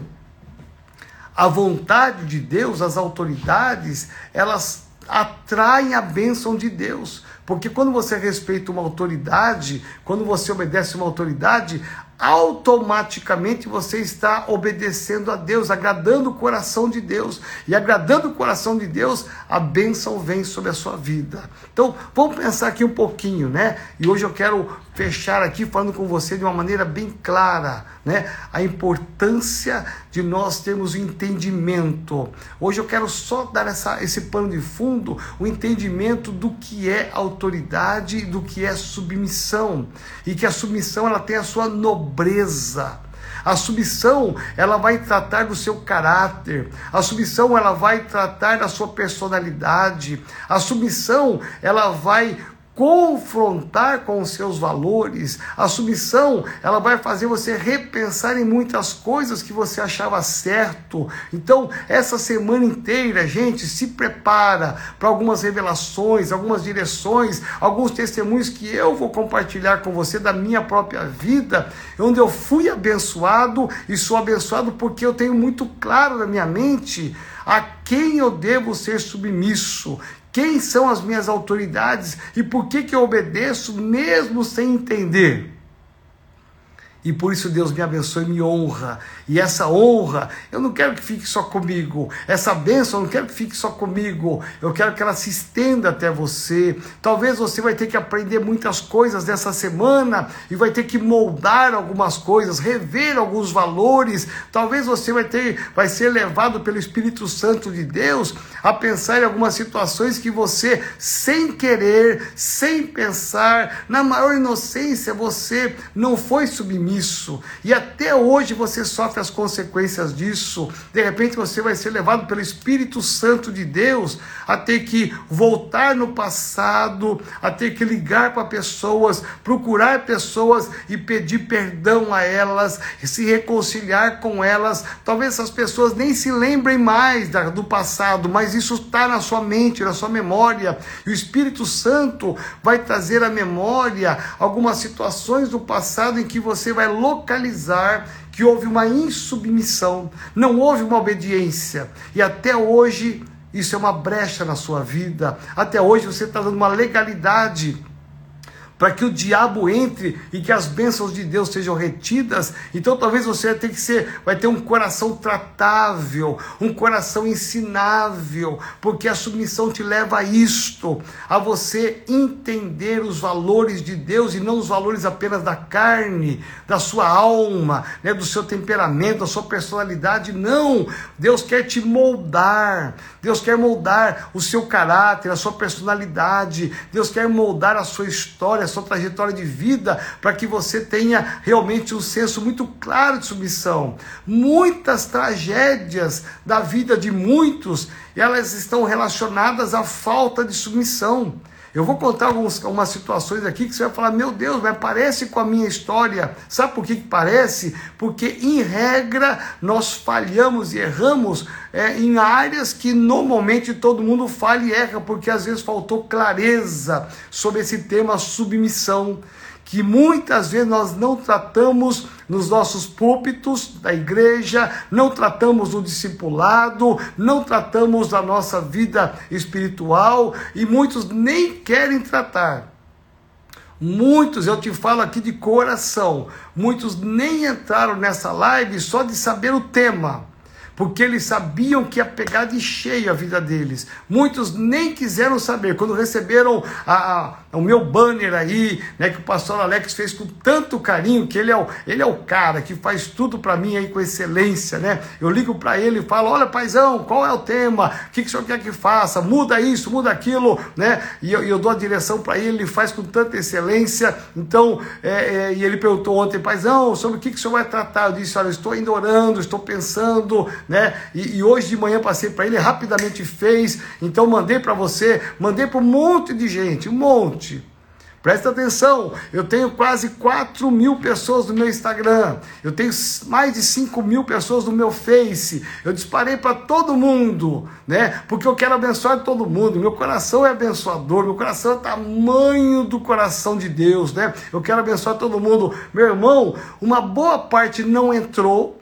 à vontade de Deus, às autoridades, elas atraem a bênção de Deus. Porque quando você respeita uma autoridade, quando você obedece uma autoridade, automaticamente você está obedecendo a Deus, agradando o coração de Deus. E agradando o coração de Deus, a bênção vem sobre a sua vida. Então, vamos pensar aqui um pouquinho, né? E hoje eu quero fechar aqui falando com você de uma maneira bem clara, né? A importância de nós termos o entendimento. Hoje eu quero só dar essa, esse pano de fundo, o entendimento do que é autoridade do que é submissão. E que a submissão ela tem a sua nobreza. A submissão, ela vai tratar do seu caráter. A submissão, ela vai tratar da sua personalidade. A submissão, ela vai confrontar com os seus valores. A submissão, ela vai fazer você repensar em muitas coisas que você achava certo. Então, essa semana inteira, gente, se prepara para algumas revelações, algumas direções, alguns testemunhos que eu vou compartilhar com você da minha própria vida, onde eu fui abençoado e sou abençoado porque eu tenho muito claro na minha mente a quem eu devo ser submisso, quem são as minhas autoridades e por que, que eu obedeço mesmo sem entender. E por isso Deus me abençoe e me honra. E essa honra, eu não quero que fique só comigo. Essa bênção, eu não quero que fique só comigo. Eu quero que ela se estenda até você. Talvez você vai ter que aprender muitas coisas nessa semana e vai ter que moldar algumas coisas, rever alguns valores. Talvez você vai ter, vai ser levado pelo Espírito Santo de Deus a pensar em algumas situações que você, sem querer, sem pensar, na maior inocência, você não foi submisso isso. E até hoje você sofre as consequências disso. De repente você vai ser levado pelo Espírito Santo de Deus a ter que voltar no passado, a ter que ligar para pessoas, procurar pessoas e pedir perdão a elas, se reconciliar com elas. Talvez essas pessoas nem se lembrem mais do passado, mas isso está na sua mente, na sua memória. E o Espírito Santo vai trazer à memória algumas situações do passado em que você vai localizar que houve uma insubmissão, não houve uma obediência. E até hoje isso é uma brecha na sua vida. Até hoje você está dando uma legalidade para que o diabo entre e que as bênçãos de Deus sejam retidas. Então talvez você vai ter que ser, vai ter um coração tratável, um coração ensinável, porque a submissão te leva a isto, a você entender os valores de Deus e não os valores apenas da carne, da sua alma, né, do seu temperamento, da sua personalidade. Não, Deus quer te moldar. Deus quer moldar o seu caráter, a sua personalidade. Deus quer moldar a sua história a sua trajetória de vida, para que você tenha realmente um senso muito claro de submissão. Muitas tragédias da vida de muitos, elas estão relacionadas à falta de submissão. Eu vou contar algumas, algumas situações aqui que você vai falar, meu Deus, mas parece com a minha história. Sabe por que, que parece? Porque, em regra, nós falhamos e erramos é, em áreas que normalmente todo mundo falha e erra, porque às vezes faltou clareza sobre esse tema submissão que muitas vezes nós não tratamos nos nossos púlpitos da igreja, não tratamos no discipulado, não tratamos da nossa vida espiritual e muitos nem querem tratar. Muitos, eu te falo aqui de coração, muitos nem entraram nessa live só de saber o tema porque eles sabiam que ia pegar de cheio a vida deles. Muitos nem quiseram saber. Quando receberam a, a, o meu banner aí, né, que o pastor Alex fez com tanto carinho, que ele é o, ele é o cara que faz tudo para mim aí com excelência, né? Eu ligo para ele e falo: Olha, paizão, qual é o tema? O que, que o senhor quer que faça? Muda isso, muda aquilo, né? E eu, eu dou a direção para ele, ele faz com tanta excelência. Então, é, é, e ele perguntou ontem, paizão, sobre o que, que o senhor vai tratar? Eu disse: Olha, estou ainda orando, estou pensando, né? E, e hoje de manhã passei para ele, rapidamente fez. Então, mandei para você, mandei para um monte de gente, um monte. Presta atenção, eu tenho quase 4 mil pessoas no meu Instagram, eu tenho mais de 5 mil pessoas no meu Face, eu disparei para todo mundo, né? Porque eu quero abençoar todo mundo, meu coração é abençoador, meu coração é tamanho do coração de Deus, né? Eu quero abençoar todo mundo. Meu irmão, uma boa parte não entrou,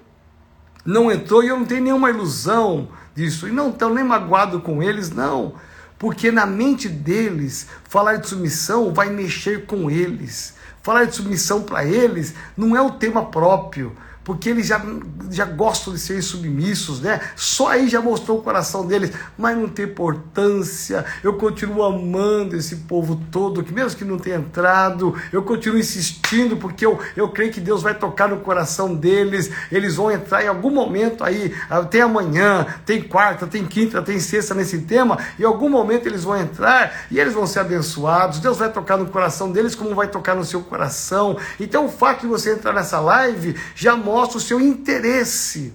não entrou e eu não tenho nenhuma ilusão disso, e não estou nem magoado com eles, não. Porque na mente deles, falar de submissão vai mexer com eles. Falar de submissão para eles não é o tema próprio. Porque eles já, já gostam de ser submissos, né? Só aí já mostrou o coração deles, mas não tem importância. Eu continuo amando esse povo todo, que mesmo que não tenha entrado, eu continuo insistindo, porque eu, eu creio que Deus vai tocar no coração deles, eles vão entrar em algum momento aí, ah, tem amanhã, tem quarta, tem quinta, tem sexta nesse tema, em algum momento eles vão entrar e eles vão ser abençoados. Deus vai tocar no coração deles, como vai tocar no seu coração. Então o fato de você entrar nessa live já mostra mostra o seu interesse.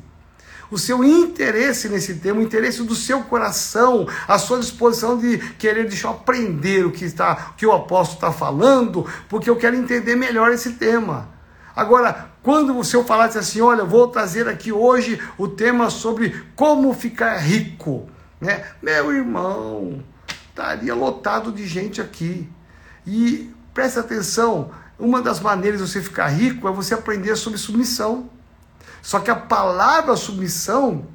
O seu interesse nesse tema, o interesse do seu coração, a sua disposição de querer deixar eu aprender o que, está, o que o apóstolo está falando, porque eu quero entender melhor esse tema. Agora, quando o senhor falasse assim, olha, vou trazer aqui hoje o tema sobre como ficar rico, né? Meu irmão, estaria lotado de gente aqui. E preste atenção, uma das maneiras de você ficar rico é você aprender sobre submissão. Só que a palavra submissão,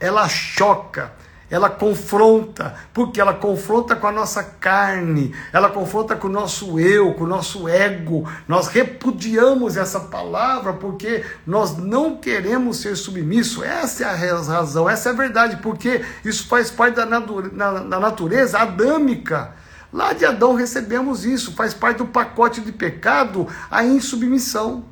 ela choca, ela confronta, porque ela confronta com a nossa carne, ela confronta com o nosso eu, com o nosso ego. Nós repudiamos essa palavra porque nós não queremos ser submissos. Essa é a razão, essa é a verdade, porque isso faz parte da, natureza adâmica. Lá de Adão recebemos isso, faz parte do pacote de pecado, a insubmissão.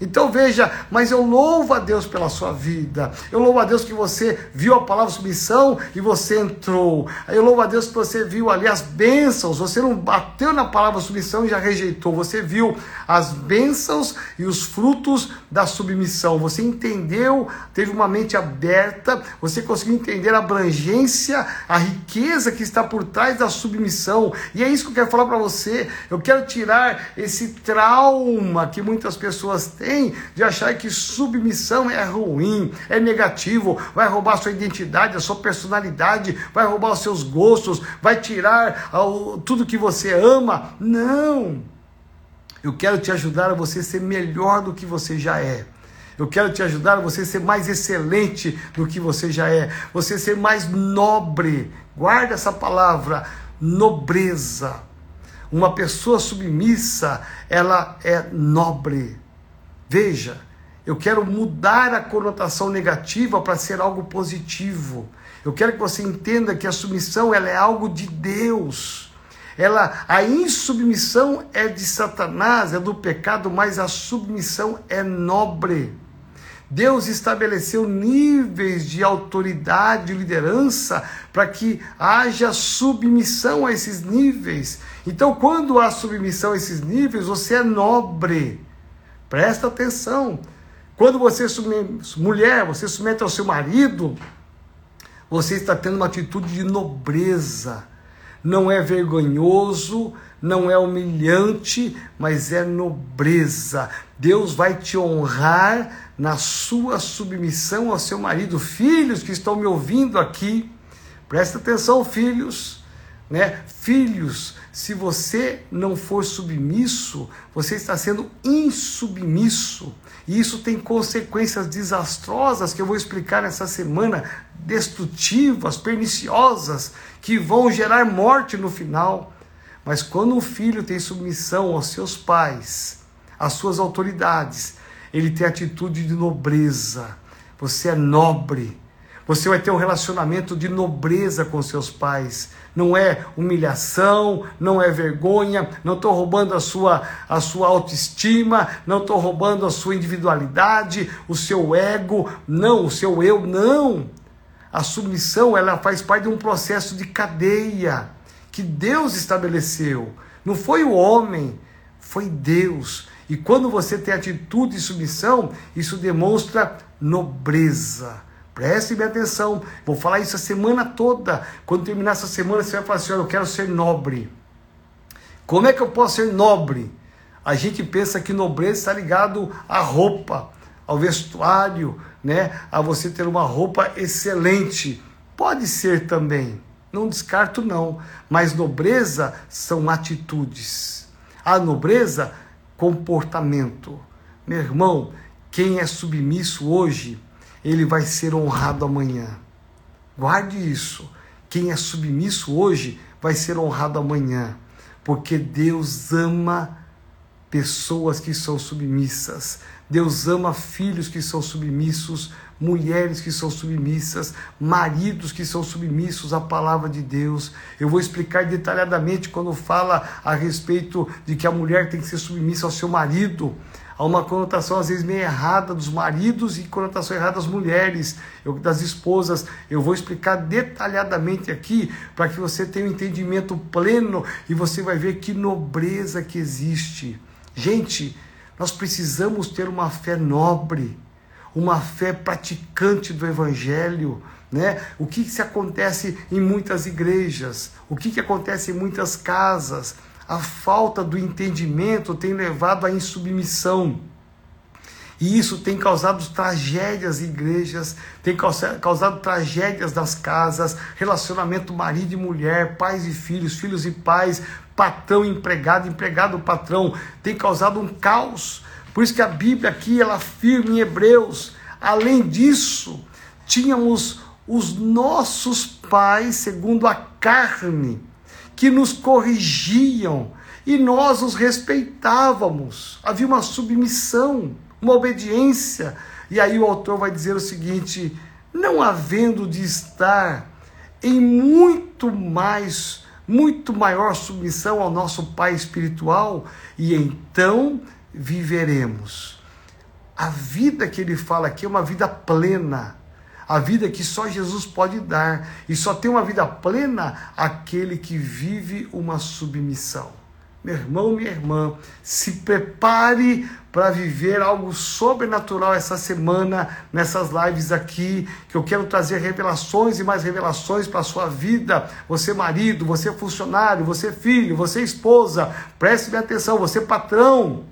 Então veja, mas eu louvo a Deus pela sua vida. Eu louvo a Deus que você viu a palavra submissão e você entrou. Eu louvo a Deus que você viu ali as bênçãos. Você não bateu na palavra submissão e já rejeitou. Você viu as bênçãos e os frutos da submissão. Você entendeu, teve uma mente aberta, você conseguiu entender a abrangência, a riqueza que está por trás da submissão. E é isso que eu quero falar para você. Eu quero tirar esse trauma que muitas pessoas têm de achar que submissão é ruim, é negativo, vai roubar sua identidade, a sua personalidade, vai roubar os seus gostos, vai tirar tudo que você ama. Não! Eu quero te ajudar a você ser melhor do que você já é. Eu quero te ajudar a você ser mais excelente do que você já é, você ser mais nobre. Guarda essa palavra, nobreza. Uma pessoa submissa, ela é nobre. Veja, eu quero mudar a conotação negativa para ser algo positivo. Eu quero que você entenda que a submissão ela é algo de Deus. Ela, a insubmissão é de Satanás, é do pecado, mas a submissão é nobre. Deus estabeleceu níveis de autoridade e liderança para que haja submissão a esses níveis. Então, quando há submissão a esses níveis, você é nobre. Presta atenção. Quando você mulher, você submete ao seu marido, você está tendo uma atitude de nobreza. Não é vergonhoso, não é humilhante, mas é nobreza. Deus vai te honrar na sua submissão ao seu marido. Filhos que estão me ouvindo aqui, presta atenção, filhos, né? Filhos, se você não for submisso, você está sendo insubmisso. E isso tem consequências desastrosas que eu vou explicar nessa semana, destrutivas, perniciosas, que vão gerar morte no final. Mas quando um filho tem submissão aos seus pais, às suas autoridades, ele tem atitude de nobreza. Você é nobre. Você vai ter um relacionamento de nobreza com seus pais não é humilhação, não é vergonha, não estou roubando a sua, a sua autoestima, não estou roubando a sua individualidade, o seu ego, não, o seu eu, não. A submissão, ela faz parte de um processo de cadeia que Deus estabeleceu. Não foi o homem, foi Deus. E quando você tem atitude de submissão, isso demonstra nobreza Preste bem atenção, vou falar isso a semana toda. Quando terminar essa semana, você vai falar assim: eu quero ser nobre. Como é que eu posso ser nobre? A gente pensa que nobreza está ligado à roupa, ao vestuário, né? a você ter uma roupa excelente. Pode ser também, não descarto não, mas nobreza são atitudes. A nobreza, comportamento. Meu irmão, quem é submisso hoje, ele vai ser honrado amanhã. Guarde isso. Quem é submisso hoje vai ser honrado amanhã, porque Deus ama pessoas que são submissas. Deus ama filhos que são submissos, mulheres que são submissas, maridos que são submissos à palavra de Deus. Eu vou explicar detalhadamente quando fala a respeito de que a mulher tem que ser submissa ao seu marido. Há uma conotação às vezes meio errada dos maridos e conotação errada das mulheres, das esposas. Eu vou explicar detalhadamente aqui para que você tenha um entendimento pleno e você vai ver que nobreza que existe. Gente, nós precisamos ter uma fé nobre uma fé praticante do Evangelho. Né? O que, que se acontece em muitas igrejas? O que, que acontece em muitas casas? A falta do entendimento tem levado à insubmissão. E isso tem causado tragédias em igrejas, tem causado tragédias nas casas, relacionamento marido e mulher, pais e filhos, filhos e pais, patrão empregado, empregado patrão, tem causado um caos. Por isso que a Bíblia aqui ela afirma em Hebreus, além disso, tínhamos os nossos pais segundo a carne, que nos corrigiam e nós os respeitávamos. Havia uma submissão, uma obediência. E aí o autor vai dizer o seguinte: não havendo de estar em muito mais, muito maior submissão ao nosso Pai espiritual, e então viveremos. A vida que ele fala aqui é uma vida plena, a vida que só Jesus pode dar, e só tem uma vida plena aquele que vive uma submissão. Meu irmão, minha irmã, se prepare para viver algo sobrenatural essa semana, nessas lives aqui, que eu quero trazer revelações e mais revelações para a sua vida. Você, marido, você, funcionário, você, filho, você, esposa, preste atenção, você, patrão.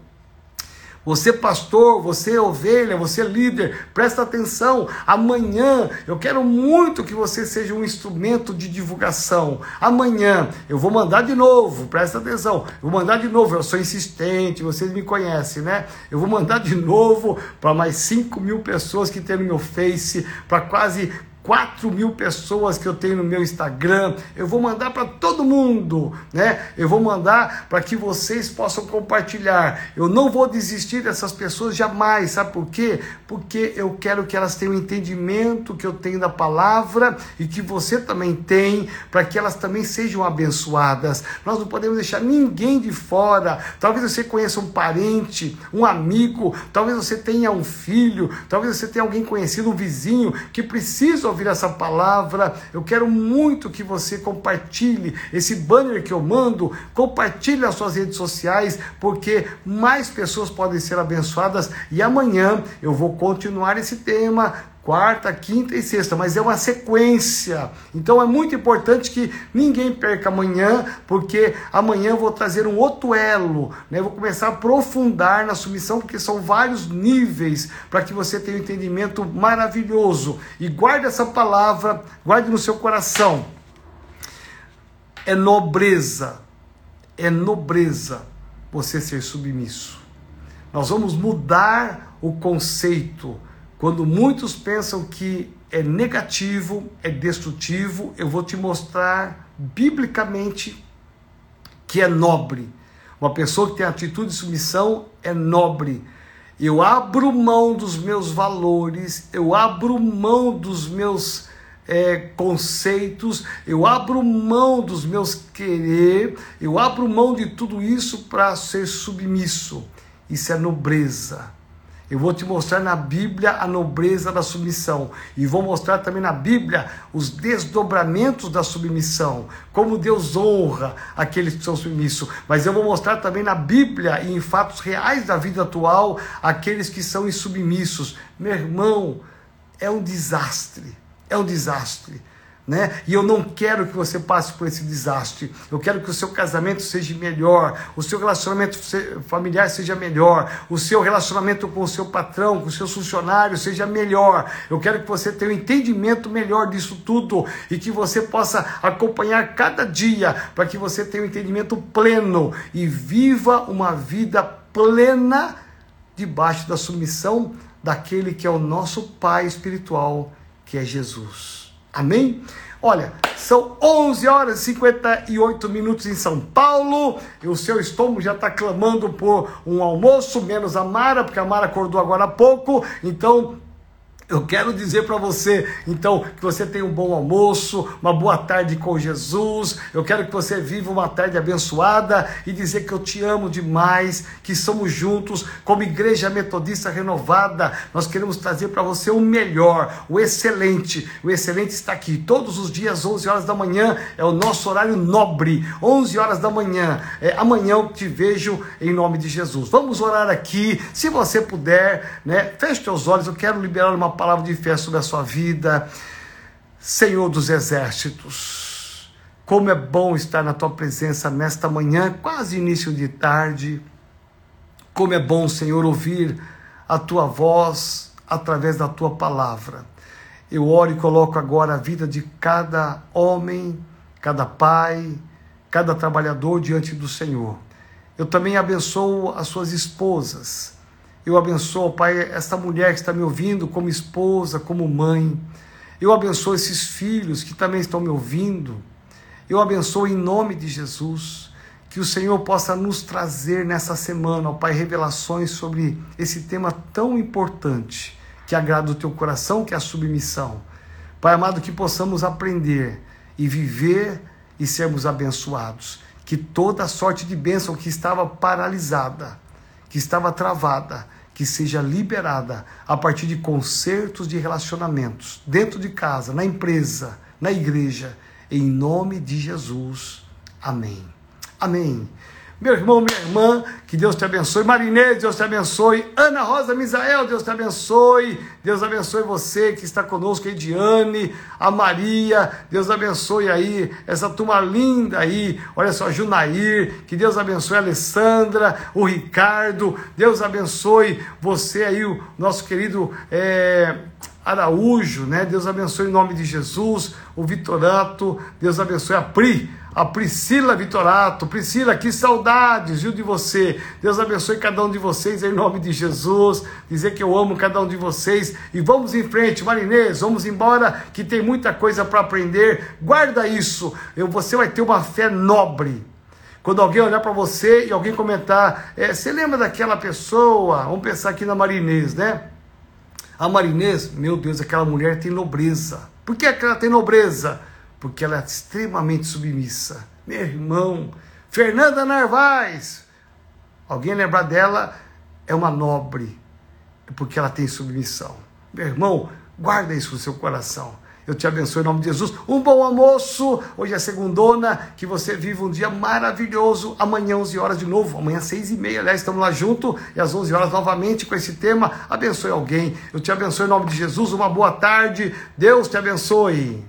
Você, pastor, você, ovelha, você, líder, presta atenção. Amanhã eu quero muito que você seja um instrumento de divulgação. Amanhã eu vou mandar de novo, presta atenção. Eu vou mandar de novo. Eu sou insistente, vocês me conhecem, né? Eu vou mandar de novo para mais 5 mil pessoas que tem no meu Face, para quase 4 mil pessoas que eu tenho no meu Instagram, eu vou mandar para todo mundo, né? Eu vou mandar para que vocês possam compartilhar. Eu não vou desistir dessas pessoas jamais, sabe por quê? Porque eu quero que elas tenham o entendimento que eu tenho da palavra e que você também tem, para que elas também sejam abençoadas. Nós não podemos deixar ninguém de fora. Talvez você conheça um parente, um amigo, talvez você tenha um filho, talvez você tenha alguém conhecido, um vizinho que precisa ouvir essa palavra, eu quero muito que você compartilhe esse banner que eu mando, compartilhe nas suas redes sociais, porque mais pessoas podem ser abençoadas. E amanhã eu vou continuar esse tema quarta, quinta e sexta, mas é uma sequência. Então é muito importante que ninguém perca amanhã, porque amanhã eu vou trazer um outro elo, né? Vou começar a aprofundar na submissão, porque são vários níveis para que você tenha um entendimento maravilhoso. E guarde essa palavra, guarde no seu coração. É nobreza, é nobreza você ser submisso. Nós vamos mudar o conceito quando muitos pensam que é negativo, é destrutivo, eu vou te mostrar biblicamente que é nobre. Uma pessoa que tem atitude de submissão é nobre. Eu abro mão dos meus valores, eu abro mão dos meus é, conceitos, eu abro mão dos meus querer, eu abro mão de tudo isso para ser submisso. Isso é nobreza. Eu vou te mostrar na Bíblia a nobreza da submissão. E vou mostrar também na Bíblia os desdobramentos da submissão. Como Deus honra aqueles que são submissos. Mas eu vou mostrar também na Bíblia e em fatos reais da vida atual aqueles que são insubmissos. Meu irmão, é um desastre. É um desastre né? E eu não quero que você passe por esse desastre. Eu quero que o seu casamento seja melhor, o seu relacionamento familiar seja melhor, o seu relacionamento com o seu patrão, com os seus funcionários seja melhor. Eu quero que você tenha um entendimento melhor disso tudo e que você possa acompanhar cada dia para que você tenha um entendimento pleno e viva uma vida plena debaixo da submissão daquele que é o nosso Pai espiritual, que é Jesus. Amém? Olha, são 11 horas e 58 minutos em São Paulo. E o seu estômago já está clamando por um almoço, menos a Mara, porque a Mara acordou agora há pouco. Então, eu quero dizer para você, então, que você tenha um bom almoço, uma boa tarde com Jesus. Eu quero que você viva uma tarde abençoada e dizer que eu te amo demais, que somos juntos como igreja metodista renovada. Nós queremos trazer para você o melhor, o excelente. O excelente está aqui todos os dias, 11 horas da manhã, é o nosso horário nobre. 11 horas da manhã. É, amanhã eu te vejo em nome de Jesus. Vamos orar aqui, se você puder, né? Feche seus olhos, eu quero liberar uma palavra de fé sobre a sua vida. Senhor dos exércitos, como é bom estar na tua presença nesta manhã, quase início de tarde. Como é bom, Senhor, ouvir a tua voz através da tua palavra. Eu oro e coloco agora a vida de cada homem, cada pai, cada trabalhador diante do Senhor. Eu também abençoo as suas esposas eu abençoo, Pai, esta mulher que está me ouvindo como esposa, como mãe. Eu abençoo esses filhos que também estão me ouvindo. Eu abençoo em nome de Jesus. Que o Senhor possa nos trazer nessa semana, ó Pai, revelações sobre esse tema tão importante que agrada o teu coração, que é a submissão. Pai amado, que possamos aprender e viver e sermos abençoados. Que toda sorte de bênção que estava paralisada, que estava travada, que seja liberada a partir de concertos de relacionamentos, dentro de casa, na empresa, na igreja, em nome de Jesus. Amém. Amém. Meu irmão, minha irmã, que Deus te abençoe. Marinês, Deus te abençoe. Ana Rosa Misael, Deus te abençoe. Deus abençoe você que está conosco, Ediane, a Maria. Deus abençoe aí essa turma linda aí. Olha só, Junair. Que Deus abençoe a Alessandra, o Ricardo. Deus abençoe você aí, o nosso querido. É... Araújo, né? Deus abençoe em nome de Jesus, o Vitorato, Deus abençoe a Pri, a Priscila Vitorato. Priscila, que saudades, viu, de você. Deus abençoe cada um de vocês em nome de Jesus. Dizer que eu amo cada um de vocês. E vamos em frente, Marinês, vamos embora, que tem muita coisa para aprender. Guarda isso. Você vai ter uma fé nobre. Quando alguém olhar para você e alguém comentar, é, você lembra daquela pessoa? Vamos pensar aqui na Marinês, né? A Marinês, meu Deus, aquela mulher tem nobreza. Por que ela tem nobreza? Porque ela é extremamente submissa. Meu irmão, Fernanda Narvaz, alguém lembrar dela é uma nobre, porque ela tem submissão. Meu irmão, guarda isso no seu coração. Eu te abençoe em nome de Jesus. Um bom almoço. Hoje é segundona. Que você viva um dia maravilhoso. Amanhã, 11 horas de novo. Amanhã, 6 e meia. Aliás, estamos lá junto. E às 11 horas novamente com esse tema. Abençoe alguém. Eu te abençoe em nome de Jesus. Uma boa tarde. Deus te abençoe.